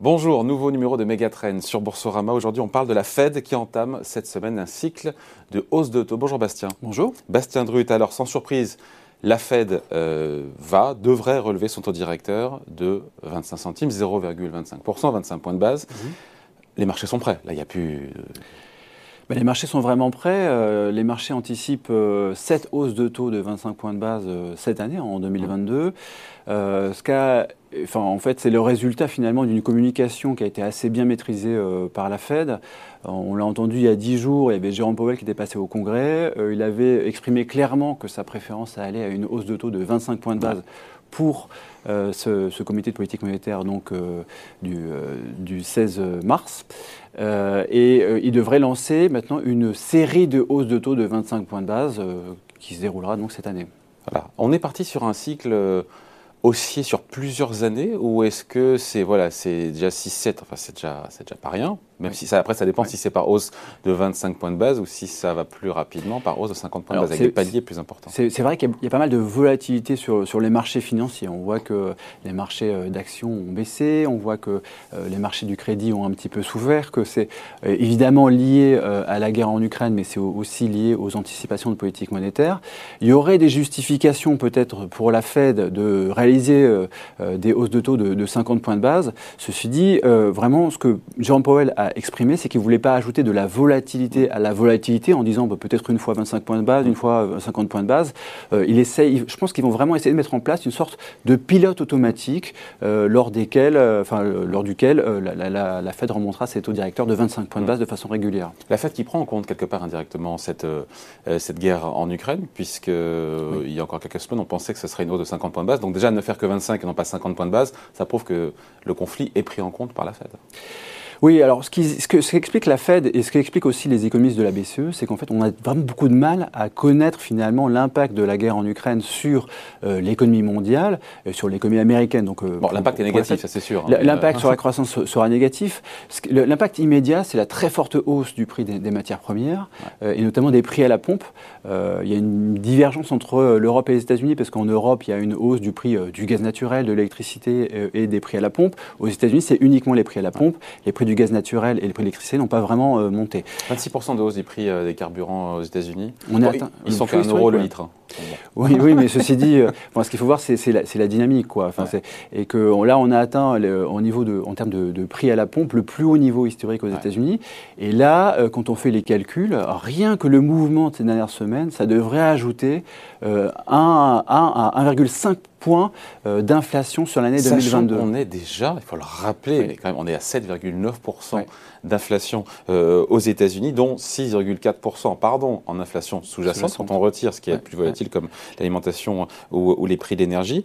Bonjour, nouveau numéro de Megatrend sur Boursorama. Aujourd'hui, on parle de la Fed qui entame cette semaine un cycle de hausse de taux. Bonjour Bastien. Bonjour. Bastien Drut, alors sans surprise, la Fed euh, va, devrait relever son taux directeur de 25 centimes, 0,25%, 25 points de base. Mhm. Les marchés sont prêts. Là, il n'y a plus. Les marchés sont vraiment prêts. Euh, les marchés anticipent euh, cette 7 hausses de taux de 25 points de base cette année, en 2022. ce qu'a Enfin, en fait, c'est le résultat finalement d'une communication qui a été assez bien maîtrisée euh, par la Fed. On l'a entendu il y a dix jours, il y avait Jérôme Powell qui était passé au Congrès. Euh, il avait exprimé clairement que sa préférence allait à une hausse de taux de 25 points de base pour euh, ce, comité de politique monétaire donc, du, du, 16 mars. et il devrait lancer maintenant une série de hausses de taux de 25 points de base qui se déroulera donc cette année. Voilà. On est parti sur un cycle haussier sur plusieurs années ou est-ce que c'est voilà, c'est déjà 6-7, enfin c'est déjà, déjà pas rien, même si ça, après ça dépend si c'est par hausse de 25 points de base ou si ça va plus rapidement par hausse de 50 points de base avec des paliers plus importants. C'est vrai qu'il y, a pas mal de volatilité sur, sur les marchés financiers. On voit que les marchés euh, d'actions ont baissé, on voit que euh, les marchés du crédit ont un petit peu souffert, que c'est euh, évidemment lié à la guerre en Ukraine, mais c'est aussi lié aux anticipations de politique monétaire. Il y aurait des justifications peut-être pour la Fed de réaliser euh, euh, des hausses de taux de, 50 points de base. Ceci dit, euh, vraiment, ce que Jérôme Powell a exprimé, c'est qu'il ne voulait pas ajouter de la volatilité à la volatilité en disant bah, peut-être une fois 25 points de base, une fois 50 points de base. il essaye, je pense qu'ils vont vraiment essayer de mettre en place une sorte de pilote automatique lors, desquels, enfin, lors duquel la, la, Fed remontera ses taux directeurs de 25 points de base de façon régulière. La Fed qui prend en compte quelque part indirectement cette, cette guerre en Ukraine, puisqu'il il y a encore quelques semaines, on pensait que ce serait une hausse de 50 points de base. Donc déjà, ne faire que 25 et non pas 50 points de base, ça prouve que le conflit est pris en compte par la Fed. Oui, alors ce, qui, ce, que, ce qu'explique la Fed et ce qu'explique aussi les économistes de la BCE, c'est qu'en fait, on a vraiment beaucoup de mal à connaître finalement l'impact de la guerre en Ukraine sur euh, l'économie mondiale, et sur l'économie américaine. Donc, euh, bon, l'impact est négatif, ça c'est sûr. Hein, l'impact euh, sur la croissance sera négatif. L'impact immédiat, c'est la très forte hausse du prix des, matières premières, et notamment des prix à la pompe. il y a une divergence entre l'Europe et les États-Unis, parce qu'en Europe, il y a une hausse du prix du gaz naturel, de l'électricité et des prix à la pompe. Aux États-Unis, c'est uniquement les prix à la pompe. Les prix du gaz naturel et les prix de l'électricité n'ont pas vraiment euh, monté. 26% de hausse des prix euh, des carburants aux États-unis. On ils sont qu'à 1 euro le litre. Oui, oui, mais ceci dit, euh, ce qu'il faut voir, c'est la, la, dynamique, quoi. Enfin, Et que là, on a atteint, au niveau de, en termes de, prix à la pompe, le plus haut niveau historique aux États-Unis. Et là, quand on fait les calculs, rien que le mouvement de ces dernières semaines, ça devrait ajouter 1 à 1,5 points euh, d'inflation sur l'année 2022. On est déjà, il faut le rappeler, quand même, on est à 7,9% d'inflation euh, aux États-Unis, dont 6,4% pardon en inflation sous-jacente quand on retire ce qui est plus volatile comme l'alimentation ou, les prix d'énergie.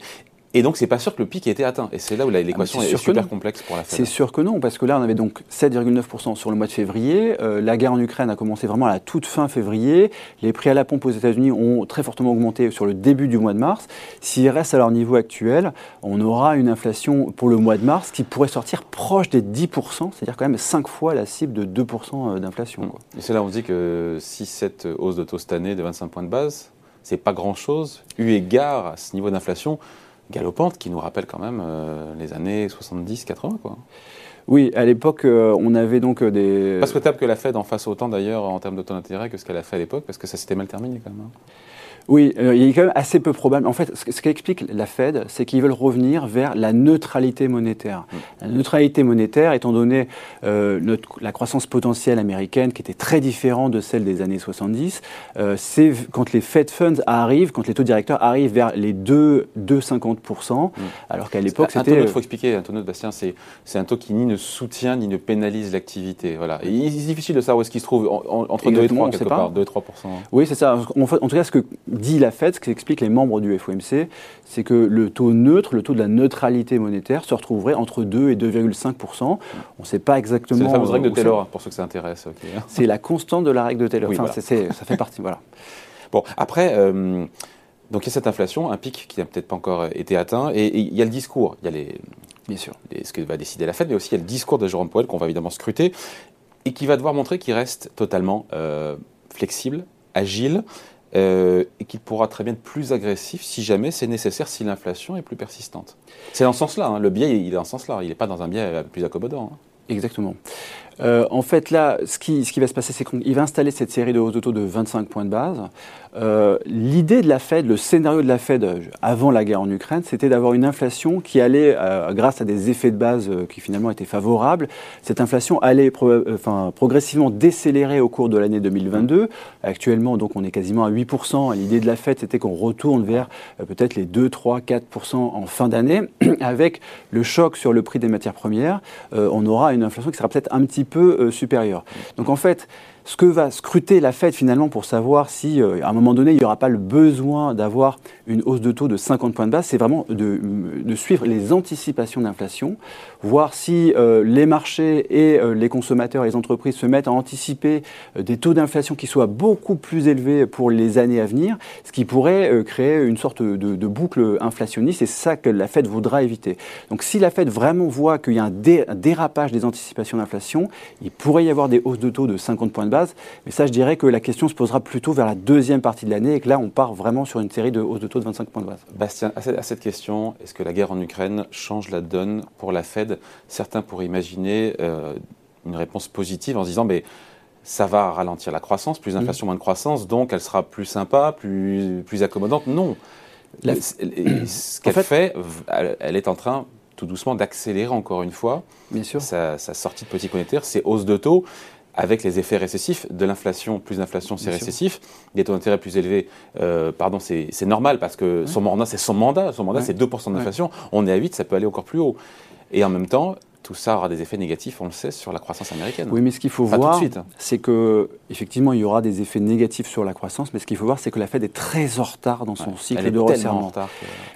Et donc, c'est pas sûr que le pic ait été atteint. Et c'est là où ah, l'équation est, super complexe pour la Fed. C'est sûr que non, parce que là, on avait donc 7,9% sur le mois de février. Euh, la guerre en Ukraine a commencé vraiment à la toute fin février. Les prix à la pompe aux États-Unis ont très fortement augmenté sur le début du mois de mars. S'ils restent à leur niveau actuel, on aura une inflation pour le mois de mars qui pourrait sortir proche des 10%, c'est-à-dire quand même 5 fois la cible de 2% euh, d'inflation. Et c'est là où on dit que si cette hausse de taux cette année de 25 points de base, c'est pas grand-chose, eu égard à ce niveau d'inflation galopante qui nous rappelle quand même euh, les années 70-80. Quoi. Oui, à l'époque, euh, on avait donc euh, des. Pas souhaitable que la Fed en fasse autant d'ailleurs en termes de taux d'intérêt que ce qu'elle a fait à l'époque, parce que ça s'était mal terminé quand même. Hein. Oui, euh, il est quand même assez peu probable. En fait, ce, qu'explique la Fed, c'est qu'ils veulent revenir vers la neutralité monétaire. Mm. La neutralité monétaire, étant donné euh, la croissance potentielle américaine, qui était très différente de celle des années 70, euh, c'est quand les Fed Funds arrivent, quand les taux directeurs arrivent vers les 2,50%, mm. alors qu'à l'époque c'était... Il faut expliquer, un taux Bastien, c'est un taux qui ni ne soutient ni ne pénalise l'activité. Voilà. il est difficile de savoir où est-ce qu'il se trouve, entre 2 et 3 quelque part, 2 et 3%. Oui, c'est ça. En tout cas, ce que dit la Fed, ce qu'expliquent les membres du FOMC, c'est que le taux neutre, le taux de la neutralité monétaire, se retrouverait entre 2 et 2,5%. On ne sait pas exactement. C'est la fameuse règle de Taylor, pour ceux que ça intéresse. C'est la constante de la règle de Taylor. enfin, ça fait partie. Voilà. Bon, après. Euh, donc il y a cette inflation, un pic qui n'a peut-être pas encore été atteint, et, il y a le discours, il y a les, Bien sûr. ce que va décider la Fed, mais aussi il y a le discours de Jérôme Powell qu'on va évidemment scruter, et qui va devoir montrer qu'il reste totalement euh, flexible, agile, et qu'il pourra très bien être plus agressif si jamais c'est nécessaire, si l'inflation est plus persistante. C'est dans ce sens-là, hein. le biais il est dans ce sens-là, il n'est pas dans un biais plus accommodant. Hein. Exactement. Euh, en fait, là, ce qui, va se passer, c'est qu'il va installer cette série de hausses de taux de 25 points de base. Euh, l'idée de la Fed, le scénario de la Fed euh, avant la guerre en Ukraine, c'était d'avoir une inflation qui allait, grâce à des effets de base qui finalement étaient favorables, cette inflation allait progressivement décélérer au cours de l'année 2022. Actuellement, donc, on est quasiment à 8%. L'idée de la Fed, c'était qu'on retourne vers peut-être les 2, 3, 4% en fin d'année. Avec le choc sur le prix des matières premières, on aura une inflation qui sera peut-être un petit peu euh, supérieur. Donc en fait, ce que va scruter la Fed finalement pour savoir si, euh, à un moment donné, il n'y aura pas le besoin d'avoir une hausse de taux de 50 points de base, c'est vraiment de, suivre les anticipations d'inflation, voir si euh, les marchés et euh, les consommateurs, les entreprises se mettent à anticiper des taux d'inflation qui soient beaucoup plus élevés pour les années à venir, ce qui pourrait créer une sorte de, boucle inflationniste, et c'est ça que la Fed voudra éviter. Donc si la Fed vraiment voit qu'il y a un, un dérapage des anticipations d'inflation, il pourrait y avoir des hausses de taux de 50 points de base, mais ça je dirais que la question se posera plutôt vers la deuxième partie de l'année, et que là on part vraiment sur une série de hausses de taux de 25 points de base. Bastien, à cette question, est-ce que la guerre en Ukraine change la donne pour la Fed? Certains pourraient imaginer euh, une réponse positive en se disant, mais ça va ralentir la croissance, plus d'inflation, mmh. moins de croissance, donc elle sera plus sympa, plus, plus accommodante. Non. Ce qu'elle fait, elle est en train tout doucement d'accélérer encore une fois Bien sûr. Sa, sa sortie de politique monétaire, ses hausses de taux avec les effets récessifs de l'inflation. Plus d'inflation, c'est récessif. Les taux d'intérêt plus élevés, euh, pardon, c'est normal parce que son mandat, c'est son mandat. Son mandat, c'est 2% d'inflation. On est à 8, ça peut aller encore plus haut. Et en même temps, tout ça aura des effets négatifs, on le sait, sur la croissance américaine. Oui, mais ce qu'il faut voir, c'est que effectivement, il y aura des effets négatifs sur la croissance, mais ce qu'il faut voir, c'est que la Fed est très en retard dans son cycle de resserrement.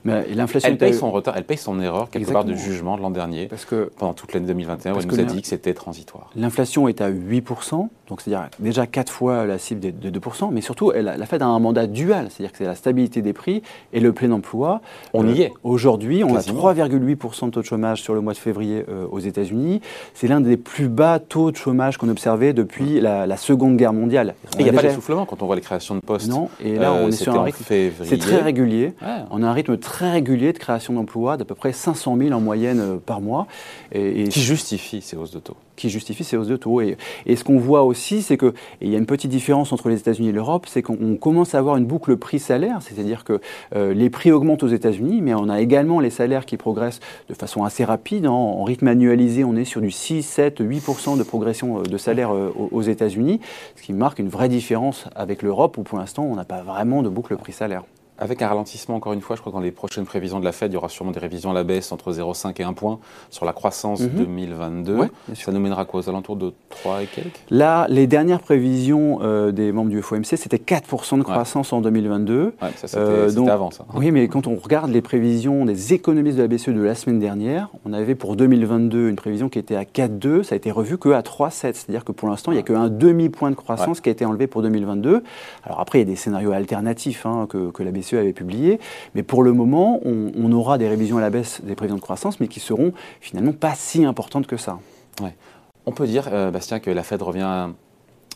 Mais l'inflation, elle paye son retard, elle paye son erreur quelque part de jugement de l'an dernier, parce que pendant toute l'année 2021, où elle nous a dit que c'était transitoire. L'inflation est à 8%, donc c'est-à-dire déjà 4 fois la cible de 2%, mais surtout, elle, la Fed a un mandat dual, c'est-à-dire que c'est la stabilité des prix et le plein emploi. On y est. Aujourd'hui, on a 3,8% de taux de chômage sur le mois de février euh, aux États-Unis. C'est l'un des plus bas taux de chômage qu'on observait depuis la, Seconde Guerre mondiale. il n'y a pas d'essoufflement quand on voit les créations de postes. Non, et là, on euh, est sur un rythme. C'est très régulier. On a un rythme très régulier de création d'emplois, d'à peu près 500 000 en moyenne euh, par mois. Et, Qui justifie ces hausses de taux? Qui justifie ces hausses de taux. Et, et ce qu'on voit aussi, c'est qu'il y a une petite différence entre les États-Unis et l'Europe, c'est qu'on commence à avoir une boucle prix-salaire, c'est-à-dire que euh, les prix augmentent aux États-Unis, mais on a également les salaires qui progressent de façon assez rapide. En rythme annualisé, on est sur du 6, 7, 8% de progression euh, de salaire euh, aux États-Unis, ce qui marque une vraie différence avec l'Europe où pour l'instant on n'a pas vraiment de boucle prix-salaire. Avec un ralentissement, encore une fois, je crois que dans les prochaines prévisions de la Fed, il y aura sûrement des révisions à la baisse entre 0,5 et 1 point sur la croissance 2022. Mhm. ça nous mènera quoi aux alentours de 3 et quelques? Là, les dernières prévisions euh, des membres du FOMC, c'était 4% de croissance en 2022. Ouais, c'était euh, avant ça. Oui, mais quand on regarde les prévisions des économistes de la BCE de la semaine dernière, on avait pour 2022 une prévision qui était à 4,2, ça a été revu qu'à 3,7. C'est-à-dire que pour l'instant, il n'y a qu'un demi-point de croissance qui a été enlevé pour 2022. Alors après, il y a des scénarios alternatifs hein, que, que la BCE avait publié. Mais pour le moment, on, aura des révisions à la baisse des prévisions de croissance, mais qui seront finalement pas si importantes que ça. On peut dire, euh, Bastien, que la Fed revient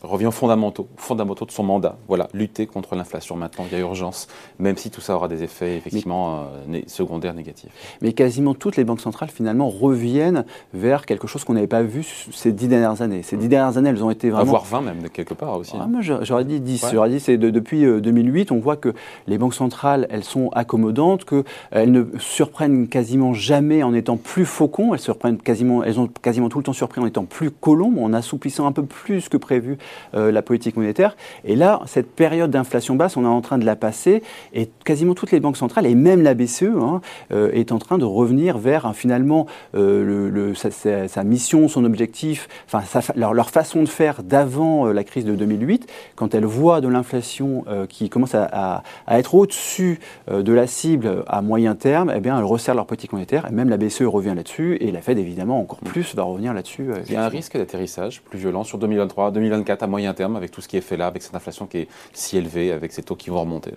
revient aux fondamentaux, fondamentaux de son mandat. Voilà, lutter contre l'inflation maintenant, il y a urgence, même si tout ça aura des effets effectivement euh, secondaires négatifs. Mais quasiment toutes les banques centrales finalement reviennent vers quelque chose qu'on n'avait pas vu ces dix dernières années. Ces dix dernières années, elles ont été vraiment... Voire 20 même, quelque part aussi. Ah, j'aurais dit 10. J'aurais dit, c'est depuis 2008, euh, on voit que les banques centrales, elles sont accommodantes, qu'elles euh, ne surprennent quasiment jamais en étant plus faucons, elles, surprennent quasiment, elles ont quasiment tout le temps surpris en étant plus colombes, en assouplissant un peu plus que prévu euh, la politique monétaire. Et là, cette période d'inflation basse, on est en train de la passer et quasiment toutes les banques centrales, et même la BCE, hein, euh, est en train de revenir vers finalement euh, le, sa, mission, son objectif, enfin leur, façon de faire d'avant la crise de 2008, quand elles voient de l'inflation qui commence à, être au-dessus de la cible à moyen terme, eh bien, elles resserrent leur politique monétaire, et même la BCE revient là-dessus, et la Fed, évidemment, encore plus, va revenir là-dessus. Il y a un risque d'atterrissage plus violent sur 2023, 2024 à moyen terme avec tout ce qui est fait là, avec cette inflation qui est si élevée, avec ces taux qui vont remonter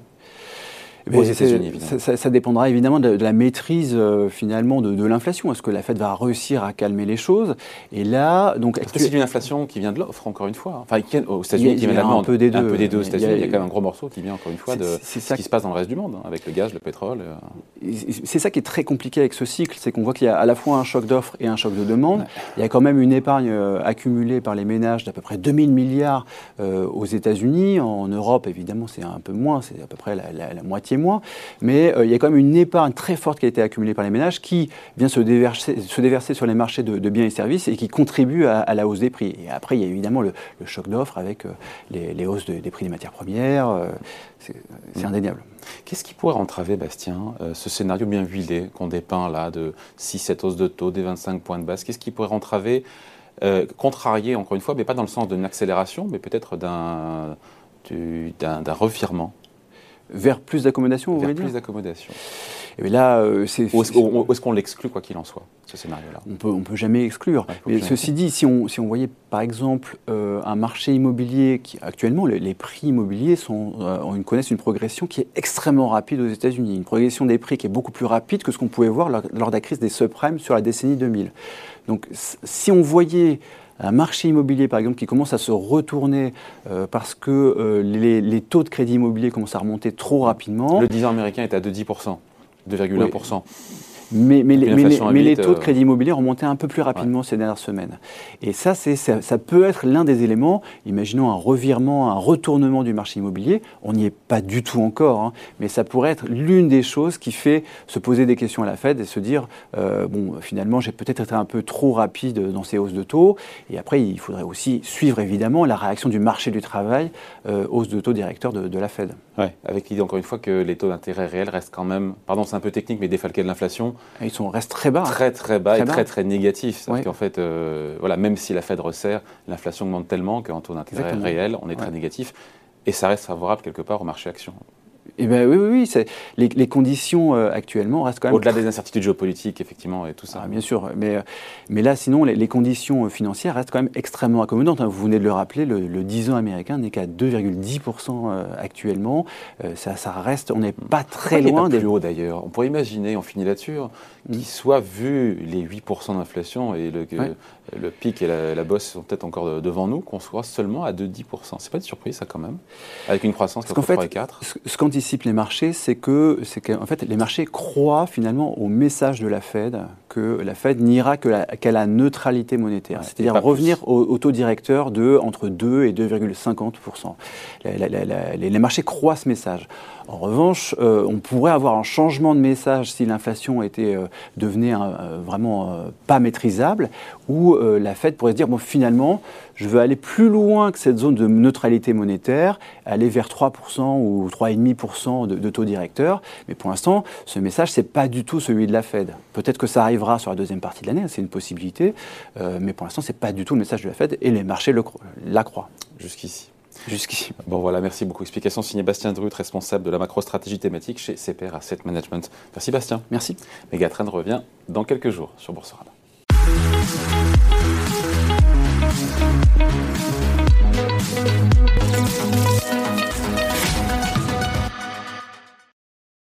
aux États-Unis, évidemment. Ça, dépendra évidemment de, la maîtrise euh, finalement de, l'inflation. Est-ce que la Fed va réussir à calmer les choses? Et là, donc, est-ce que c'est une inflation qui vient de l'offre encore une fois Enfin, aux États-Unis, qui vient de un peu des deux. Un peu des deux aux États-Unis. Il, y a quand même un gros morceau qui vient encore une fois de ce qui se passe dans le reste du monde, hein, avec le gaz, le pétrole. Euh. C'est ça qui est très compliqué avec ce cycle, c'est qu'on voit qu'il y a à la fois un choc d'offre et un choc de demande. Il y a quand même une épargne euh, accumulée par les ménages d'à peu près 2000 milliards aux États-Unis. En Europe, évidemment, c'est un peu moins, c'est à peu près la, moitié moins. Mais euh, il y a quand même une épargne très forte qui a été accumulée par les ménages qui vient se déverser, se déverser sur les marchés de, biens et services et qui contribue à, la hausse des prix. Et après, il y a évidemment le, choc d'offres avec euh, les, hausses des prix des matières premières. Euh, c'est indéniable. Qu'est-ce qui pourrait entraver, Bastien, ce scénario bien huilé qu'on dépeint là, de 6-7 hausses de taux, des 25 points de base Qu'est-ce qui pourrait entraver, contrarier encore une fois, mais pas dans le sens d'une accélération, mais peut-être d'un revirement? Vers plus d'accommodation, vous Vers plus d'accommodation. Et là, euh, c'est. Où est-ce qu'on l'exclut, quoi qu'il en soit, ce scénario-là? On peut, on peut jamais exclure. Mais ceci dit, si on, si on voyait par exemple euh, un marché immobilier qui, actuellement, les, prix immobiliers sont, euh, connaissent une progression qui est extrêmement rapide aux États-Unis. Une progression des prix qui est beaucoup plus rapide que ce qu'on pouvait voir lors, lors, de la crise des subprimes sur la décennie 2000. Donc, si on voyait un marché immobilier, par exemple, qui commence à se retourner euh, parce que euh, les, taux de crédit immobilier commencent à remonter trop rapidement. Le 10 ans américain est à 2,10%, 2,1%. Mais, les, taux de euh, crédit immobilier ont monté un peu plus rapidement ces dernières semaines. Et ça, ça, ça peut être l'un des éléments. Imaginons un revirement, un retournement du marché immobilier. On n'y est pas du tout encore, hein, mais ça pourrait être l'une des choses qui fait se poser des questions à la Fed et se dire euh, bon, finalement, j'ai peut-être été un peu trop rapide dans ces hausses de taux. Et après, il faudrait aussi suivre évidemment la réaction du marché du travail, euh, hausse de taux directeur de, de la Fed. Ouais, avec l'idée encore une fois que les taux d'intérêt réels restent quand même, pardon, c'est un peu technique, mais défalqués de l'inflation. Ils sont restent très bas. Très très bas et très très qu'en fait, euh, voilà, même si la Fed resserre, l'inflation augmente tellement qu'en taux d'intérêt réel, on est très négatif. Et ça reste favorable quelque part au marché action. Eh ben, oui, oui, oui les, les, conditions euh, actuellement restent quand même. Au-delà des incertitudes géopolitiques, effectivement, et tout ça. Ah, bien sûr, mais, euh, mais là, sinon, les, conditions euh, financières restent quand même extrêmement accommodantes. Hein. Vous venez de le rappeler, le, 10 ans américain n'est qu'à 2,10% actuellement. ça, ça, reste, on n'est pas très loin des. plus haut d'ailleurs? On pourrait imaginer, on finit là-dessus, hein, qu'il soit vu les 8% d'inflation et le, le pic et la, bosse sont peut-être encore devant nous, qu'on soit seulement à 2,10%. C'est pas de surprise, ça, quand même? Avec une croissance qui est fait, 4. Ce qu'anticipent les marchés, c'est que, qu'en fait, les marchés croient finalement au message de la Fed que la Fed n'ira qu'à la, neutralité monétaire, c'est-à-dire revenir au, taux directeur de entre 2 et 2,50%. Les, marchés croient ce message. En revanche, euh, on pourrait avoir un changement de message si l'inflation était euh, devenait euh, vraiment pas maîtrisable, ou la Fed pourrait se dire bon finalement, je veux aller plus loin que cette zone de neutralité monétaire, aller vers 3% ou 3,5% de, de taux directeur. Mais pour l'instant, ce message c'est pas du tout celui de la Fed. Peut-être que ça arrivera sur la deuxième partie de l'année, c'est une possibilité, mais pour l'instant c'est pas du tout le message de la Fed et les marchés le, la croient. Jusqu'ici. Jusqu'ici. Bon voilà, merci beaucoup. Explication signée Bastien Drut, responsable de la macro-stratégie thématique chez CPR Asset Management. Merci Bastien. Merci. Megatrend revient dans quelques jours sur Boursorama.